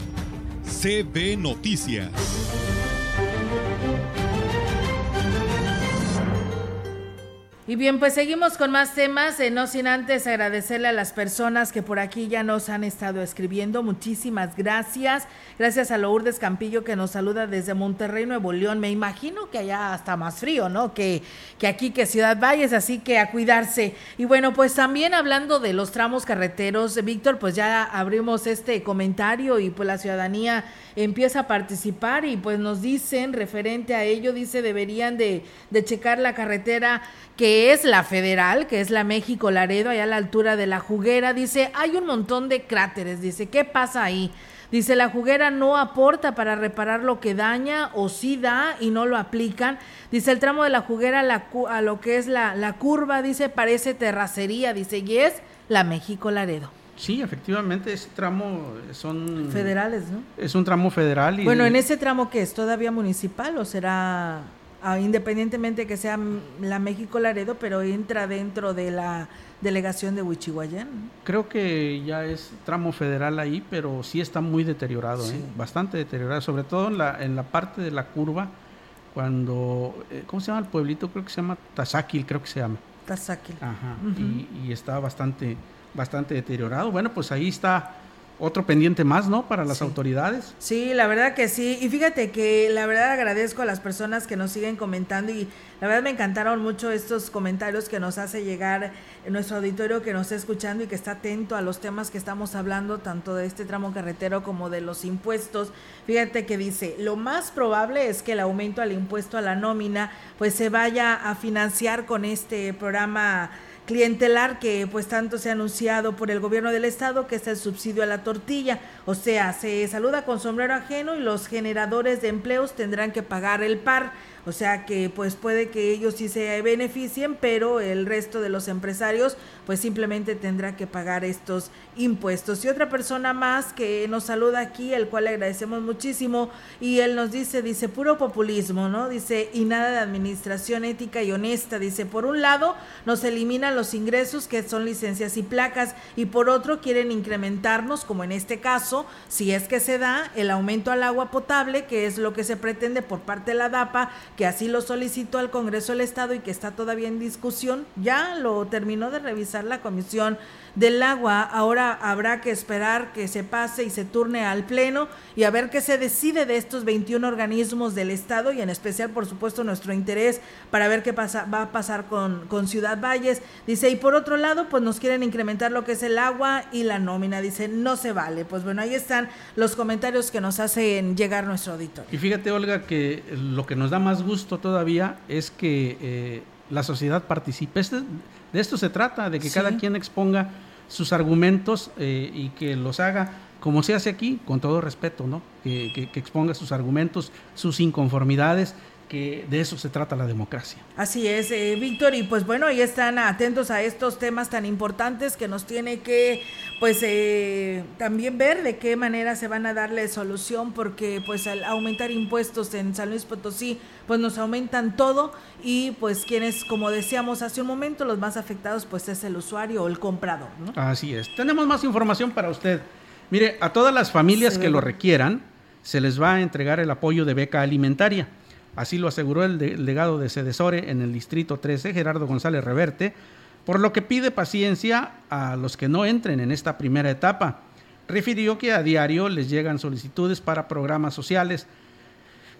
CB Noticias. Y bien, pues seguimos con más temas, eh, no sin antes agradecerle a las personas que por aquí ya nos han estado escribiendo. Muchísimas gracias. Gracias a Lourdes Campillo que nos saluda desde Monterrey, Nuevo León. Me imagino que allá está más frío, ¿no? Que, que aquí, que Ciudad Valles, así que a cuidarse. Y bueno, pues también hablando de los tramos carreteros, Víctor, pues ya abrimos este comentario y pues la ciudadanía empieza a participar y pues nos dicen referente a ello, dice deberían de, de checar la carretera que es la federal, que es la México Laredo, allá a la altura de la juguera, dice, hay un montón de cráteres, dice, ¿qué pasa ahí? Dice, la juguera no aporta para reparar lo que daña o sí da y no lo aplican. Dice, el tramo de la juguera la, a lo que es la, la curva, dice, parece terracería, dice, y es la México Laredo. Sí, efectivamente, ese tramo son... Federales, ¿no? Es un tramo federal. Y bueno, ¿en ese tramo qué es? ¿Todavía municipal o será ah, independientemente que sea la México Laredo, pero entra dentro de la delegación de Huichihuayán? Creo que ya es tramo federal ahí, pero sí está muy deteriorado, sí. ¿eh? bastante deteriorado, sobre todo en la, en la parte de la curva, cuando... Eh, ¿Cómo se llama el pueblito? Creo que se llama Tazáquil, creo que se llama. Tazáquil. Ajá, uh -huh. y, y está bastante bastante deteriorado. Bueno, pues ahí está otro pendiente más, ¿no? Para las sí. autoridades. Sí, la verdad que sí. Y fíjate que la verdad agradezco a las personas que nos siguen comentando y la verdad me encantaron mucho estos comentarios que nos hace llegar nuestro auditorio que nos está escuchando y que está atento a los temas que estamos hablando, tanto de este tramo carretero como de los impuestos. Fíjate que dice, lo más probable es que el aumento al impuesto a la nómina pues se vaya a financiar con este programa clientelar que pues tanto se ha anunciado por el gobierno del estado que es el subsidio a la tortilla, o sea, se saluda con sombrero ajeno y los generadores de empleos tendrán que pagar el par, O sea que pues puede que ellos sí se beneficien, pero el resto de los empresarios pues simplemente tendrá que pagar estos impuestos. Y otra persona más que nos saluda aquí, el cual le agradecemos muchísimo, y él nos dice, dice, puro populismo, ¿no? Dice, y nada de administración ética y honesta. Dice, por un lado, nos eliminan los ingresos que son licencias y placas, y por otro, quieren incrementarnos, como en este caso, si es que se da, el aumento al agua potable, que es lo que se pretende por parte de la DAPA, que así lo solicitó al Congreso del Estado y que está todavía en discusión. Ya lo terminó de revisar la Comisión del agua. Ahora habrá que esperar que se pase y se turne al Pleno y a ver qué se decide de estos 21 organismos del Estado y en especial, por supuesto, nuestro interés para ver qué pasa, va a pasar con, con Ciudad Valles. Dice, y por otro lado, pues nos quieren incrementar lo que es el agua y la nómina. Dice, no se vale. Pues bueno, ahí están los comentarios que nos hacen llegar nuestro auditorio. Y fíjate, Olga, que lo que nos da más gusto todavía es que eh, la sociedad participe. Este, de esto se trata, de que cada quien exponga sus argumentos eh, y que los haga como se hace aquí, con todo respeto, ¿no? Que, que, exponga sus argumentos, sus inconformidades, que de eso se trata la democracia. Así es, eh, Víctor, y pues bueno, ahí están atentos a estos temas tan importantes que nos tiene que, pues, eh, también ver de qué manera se van a darle solución, porque pues al aumentar impuestos en San Luis Potosí, pues nos aumentan todo y pues quienes, como decíamos hace un momento, los más afectados pues es el usuario o el comprador. Así es. Tenemos más información para usted. Mire, a todas las familias que lo requieran, se les va a entregar el apoyo de beca alimentaria. Así lo aseguró el delegado de Cedesore en el Distrito 13, Gerardo González Reverte, por lo que pide paciencia a los que no entren en esta primera etapa. Refirió que a diario les llegan solicitudes para programas sociales,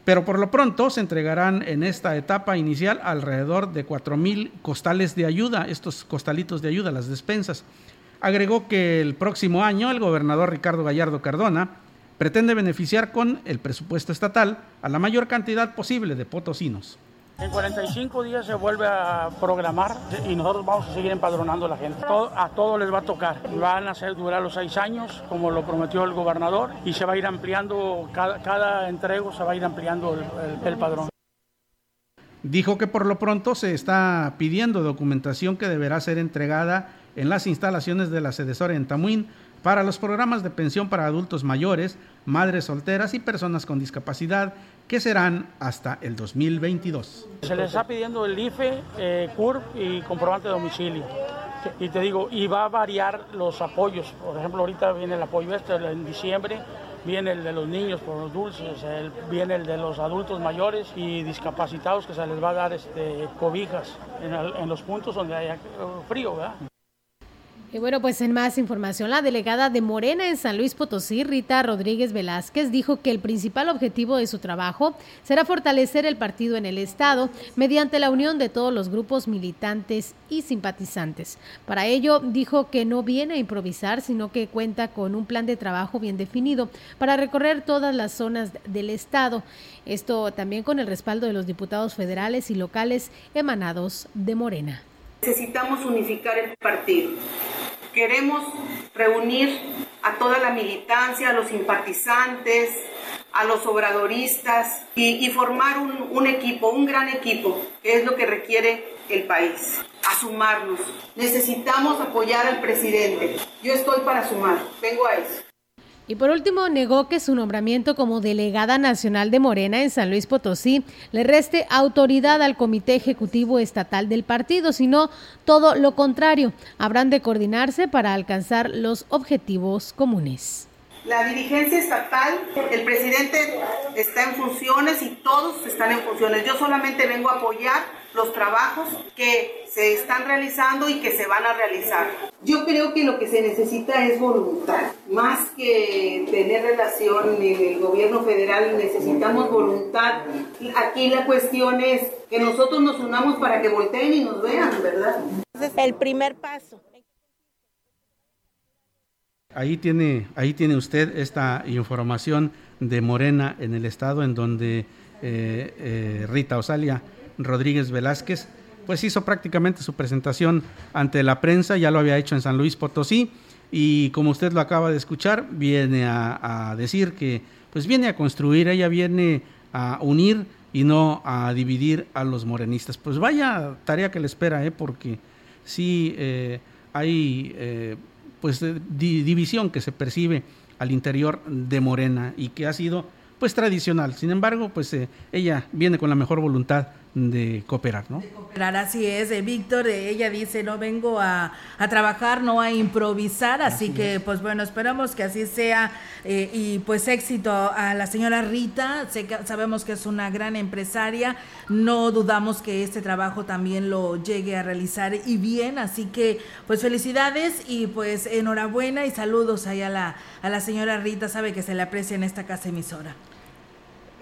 pero por lo pronto se entregarán en esta etapa inicial alrededor de 4.000 costales de ayuda, estos costalitos de ayuda, las despensas. Agregó que el próximo año el gobernador Ricardo Gallardo Cardona pretende beneficiar con el presupuesto estatal a la mayor cantidad posible de potosinos. En 45 días se vuelve a programar y nosotros vamos a seguir empadronando a la gente. a todos les va a tocar. Van a ser, durar los seis años, como lo prometió el gobernador, y se va a ir ampliando, cada, entrego se va a ir ampliando el, padrón. Dijo que por lo pronto se está pidiendo documentación que deberá ser entregada en las instalaciones de la sedesora en Tamuín para los programas de pensión para adultos mayores, madres solteras y personas con discapacidad que serán hasta el 2022. Se les está pidiendo el IFE, eh, CURP y comprobante de domicilio. Y te digo, y va a variar los apoyos. Por ejemplo, ahorita viene el apoyo este en diciembre, viene el de los niños por los dulces, viene el de los adultos mayores y discapacitados que se les va a dar este, cobijas en, en los puntos donde haya frío, ¿verdad? Y bueno, pues en más información, la delegada de Morena en San Luis Potosí, Rita Rodríguez Velázquez, dijo que el principal objetivo de su trabajo será fortalecer el partido en el Estado mediante la unión de todos los grupos militantes y simpatizantes. Para ello, dijo que no viene a improvisar, sino que cuenta con un plan de trabajo bien definido para recorrer todas las zonas del Estado. Esto también con el respaldo de los diputados federales y locales emanados de Morena. Necesitamos unificar el partido. Queremos reunir a toda la militancia, a los simpatizantes, a los obradoristas y, formar un, un, equipo, un gran equipo, que es lo que requiere el país. A sumarnos. Necesitamos apoyar al presidente. Yo estoy para sumar. Vengo a eso. Y por último, negó que su nombramiento como delegada nacional de Morena en San Luis Potosí le reste autoridad al Comité Ejecutivo Estatal del partido, sino todo lo contrario. Habrán de coordinarse para alcanzar los objetivos comunes. La dirigencia estatal, el presidente está en funciones y todos están en funciones. Yo solamente vengo a apoyar los trabajos que se están realizando y que se van a realizar. Yo creo que lo que se necesita es voluntad, más que tener relación en el gobierno federal, necesitamos voluntad. Aquí la cuestión es que nosotros nos unamos para que volteen y nos vean, ¿verdad? El primer paso. Ahí tiene, ahí tiene usted esta información de Morena en el estado en donde eh, eh, Rita Osalia Rodríguez Velázquez, pues hizo prácticamente su presentación ante la prensa, ya lo había hecho en San Luis Potosí, y como usted lo acaba de escuchar, viene a, decir que pues viene a construir, ella viene a unir y no a dividir a los morenistas. Pues vaya tarea que le espera, ¿eh? porque sí eh, pues división que se percibe al interior de Morena y que ha sido pues tradicional. Sin embargo, pues eh, ella viene con la mejor voluntad de cooperar, ¿no? De cooperar, así es. Eh, Víctor, eh, ella dice, no vengo a, trabajar, no a improvisar, así, que pues bueno, esperamos que así sea y pues éxito a la señora Rita, sé que, sabemos que es una gran empresaria, no dudamos que este trabajo también lo llegue a realizar y bien, así que pues felicidades y pues enhorabuena y saludos ahí a la, a la señora Rita, sabe que se le aprecia en esta casa emisora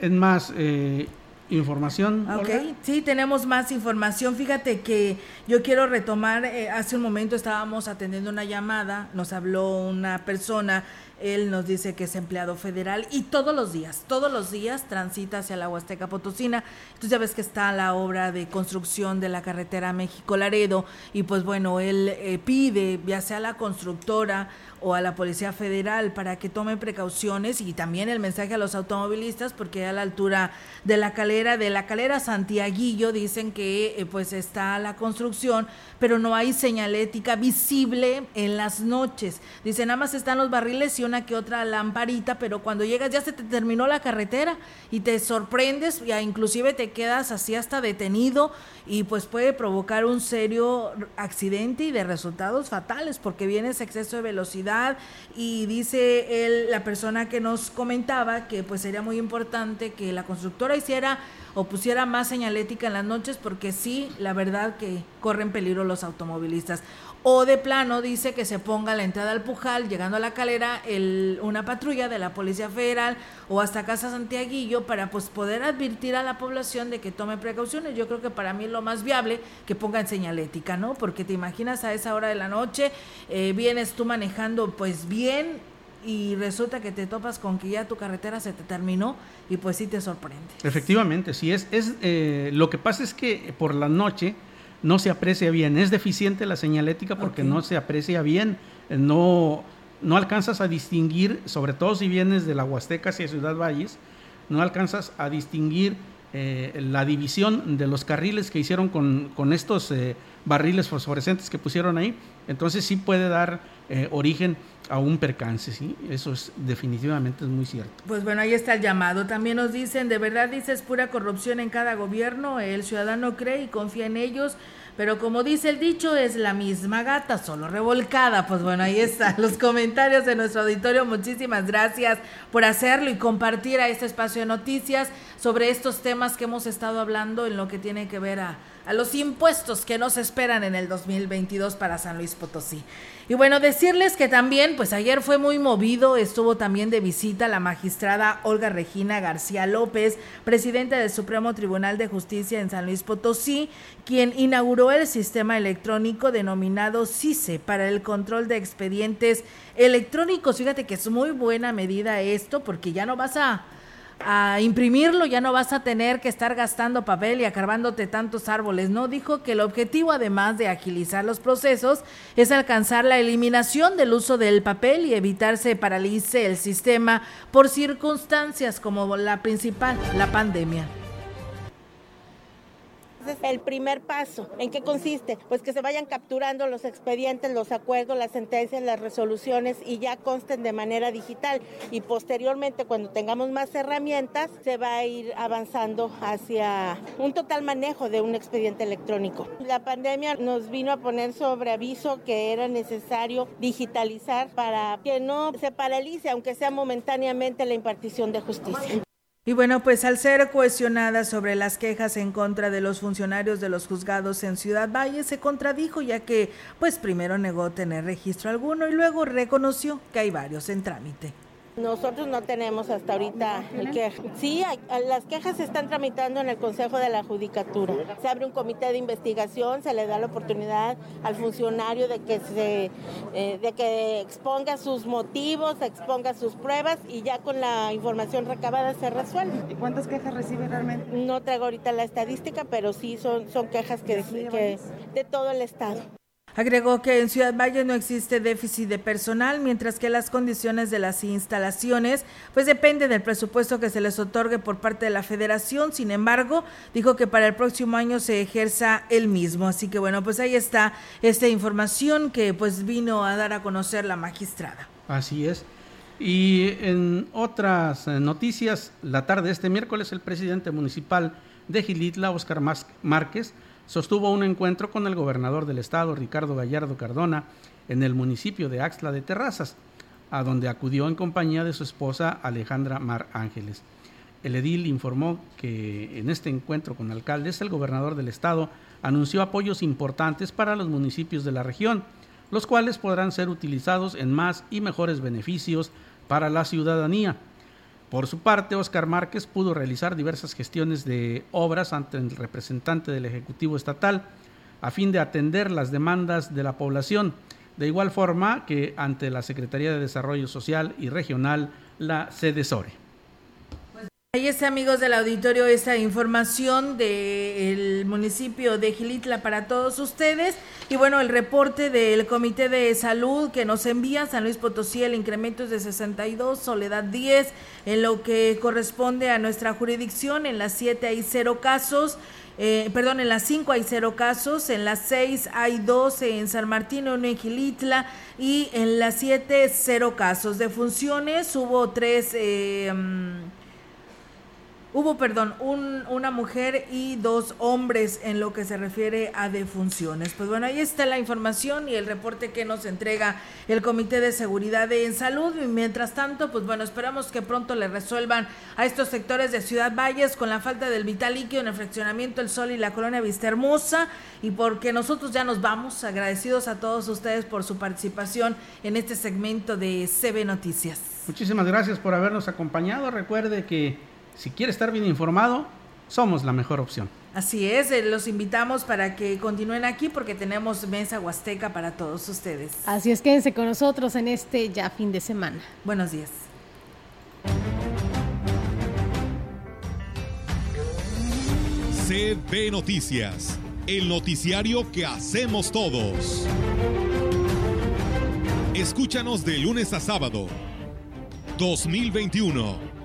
en más eh, información. Ok, sí, tenemos más información. Fíjate que yo quiero retomar, eh, hace un momento estábamos atendiendo una llamada, nos habló una persona, él nos dice que es empleado federal y todos los días, todos los días transita hacia la Huasteca Potosina. Entonces ya ves que está la obra de construcción de la carretera México-Laredo y pues bueno, él eh, pide ya sea la constructora o a la Policía Federal para que tomen precauciones y también el mensaje a los automovilistas porque a la altura de la calera, de la calera Santiaguillo dicen que eh, pues está la construcción, pero no hay señalética visible en las noches. Dicen, nada más están los barriles y que otra lamparita, pero cuando llegas ya se te terminó la carretera y te sorprendes, ya inclusive te quedas así hasta detenido y pues puede provocar un serio accidente y de resultados fatales porque viene ese exceso de velocidad y dice él, la persona que nos comentaba que pues sería muy importante que la constructora hiciera o pusiera más señalética en las noches porque sí, la verdad que corren peligro los automovilistas o de plano dice que se ponga la entrada al Pujal, llegando a la calera, el, una patrulla de la Policía Federal o hasta Casa Santiaguillo para pues poder advertir a la población de que tome precauciones. Yo creo que para mí es lo más viable que pongan señalética, ¿no? Porque te imaginas a esa hora de la noche, eh, vienes tú manejando pues bien y resulta que te topas con que ya tu carretera se te terminó y pues sí te sorprende. Efectivamente, sí es, es eh, lo que pasa es que por la noche no se aprecia bien. Es deficiente la señalética porque no se aprecia bien, no, no alcanzas a distinguir, sobre todo si vienes de la Huasteca hacia Ciudad Valles, no alcanzas a distinguir eh, la división de los carriles que hicieron con, estos eh, barriles fosforescentes que pusieron ahí. Entonces sí puede dar eh, origen a un percance, ¿sí? Eso es definitivamente es muy cierto. Pues bueno, ahí está el llamado. También nos dicen, de verdad dices pura corrupción en cada gobierno, el ciudadano cree y confía en ellos, pero como dice el dicho, es la misma gata, solo revolcada. Pues bueno, ahí están los comentarios de nuestro auditorio. Muchísimas gracias por hacerlo y compartir a este espacio de noticias sobre estos temas que hemos estado hablando en lo que tiene que ver a, a los impuestos que nos esperan en el 2022 para San Luis Potosí. Y bueno, decirles que también, pues ayer fue muy movido, estuvo también de visita la magistrada Olga Regina García López, presidenta del Supremo Tribunal de Justicia en San Luis Potosí, quien inauguró el sistema electrónico denominado CICE para el control de expedientes electrónicos. Fíjate que es muy buena medida esto porque ya no vas a a imprimirlo, ya no vas a tener que estar gastando papel y acarbándote tantos árboles. No dijo que el objetivo, además de agilizar los procesos, es alcanzar la eliminación del uso del papel y evitar se paralice el sistema por circunstancias como la principal, la pandemia el primer paso. ¿En qué consiste? Pues que se vayan capturando los expedientes, los acuerdos, las sentencias, las resoluciones y ya consten de manera digital. Y posteriormente, cuando tengamos más herramientas, se va a ir avanzando hacia un total manejo de un expediente electrónico. La pandemia nos vino a poner sobre aviso que era necesario digitalizar para que no se paralice, aunque sea momentáneamente, la impartición de justicia. Y bueno, pues al ser cuestionada sobre las quejas en contra de los funcionarios de los juzgados en Ciudad Valle, se contradijo ya que pues primero negó tener registro alguno y luego reconoció que hay varios en trámite. Nosotros no tenemos hasta ahorita quejas. Sí, las quejas se están tramitando en el Consejo de la Judicatura. Se abre un comité de investigación, se le da la oportunidad al funcionario de que se, eh, de que exponga sus motivos, exponga sus pruebas y ya con la información recabada se resuelve. ¿Y cuántas quejas recibe realmente? No traigo ahorita la estadística, pero sí son, son quejas que, que de todo el estado. Agregó que en Ciudad Valle no existe déficit de personal, mientras que las condiciones de las instalaciones pues depende del presupuesto que se les otorgue por parte de la federación. Sin embargo, dijo que para el próximo año se ejerza el mismo. Así que bueno, pues ahí está esta información que pues vino a dar a conocer la magistrada. Así es. Y en otras eh, noticias, la tarde de este miércoles el presidente municipal de Gilitla, Oscar Márquez, sostuvo un encuentro con el gobernador del estado, Ricardo Gallardo Cardona, en el municipio de Axtla de Terrazas, a donde acudió en compañía de su esposa Alejandra Mar Ángeles. El edil informó que en este encuentro con alcaldes, el gobernador del estado anunció apoyos importantes para los municipios de la región, los cuales podrán ser utilizados en más y mejores beneficios para la ciudadanía. Por su parte, Oscar Márquez pudo realizar diversas gestiones de obras ante el representante del Ejecutivo Estatal a fin de atender las demandas de la población, de igual forma que ante la Secretaría de Desarrollo Social y Regional, la SEDESORE. Ahí está, amigos del auditorio, esta información del municipio de Gilitla para todos ustedes. Y bueno, el reporte del Comité de Salud que nos envía San Luis Potosí, el incremento es de 62, Soledad 10, en lo que corresponde a nuestra jurisdicción, en las 7 hay 0 casos. Eh, perdón, en las 5 hay 0 casos, en las 6 hay 12 en San Martín, uno en Gilitla y en las 7 0 casos. De funciones hubo 3... Eh, Hubo, perdón, un, una mujer y dos hombres en lo que se refiere a defunciones. Pues bueno, ahí está la información y el reporte que nos entrega el Comité de Seguridad en Salud. Y mientras tanto, pues bueno, esperamos que pronto le resuelvan a estos sectores de Ciudad Valles con la falta del vital líquido en el fraccionamiento El Sol y la colonia Vista Hermosa. Y porque nosotros ya nos vamos, agradecidos a todos ustedes por su participación en este segmento de CB Noticias. Muchísimas gracias por habernos acompañado. Recuerde que si quiere estar bien informado, somos la mejor opción. Así es, eh, los invitamos para que continúen aquí porque tenemos mesa huasteca para todos ustedes. Así es, quédense con nosotros en este ya fin de semana. Buenos días. CB Noticias, el noticiario que hacemos todos. Escúchanos de lunes a sábado. 2021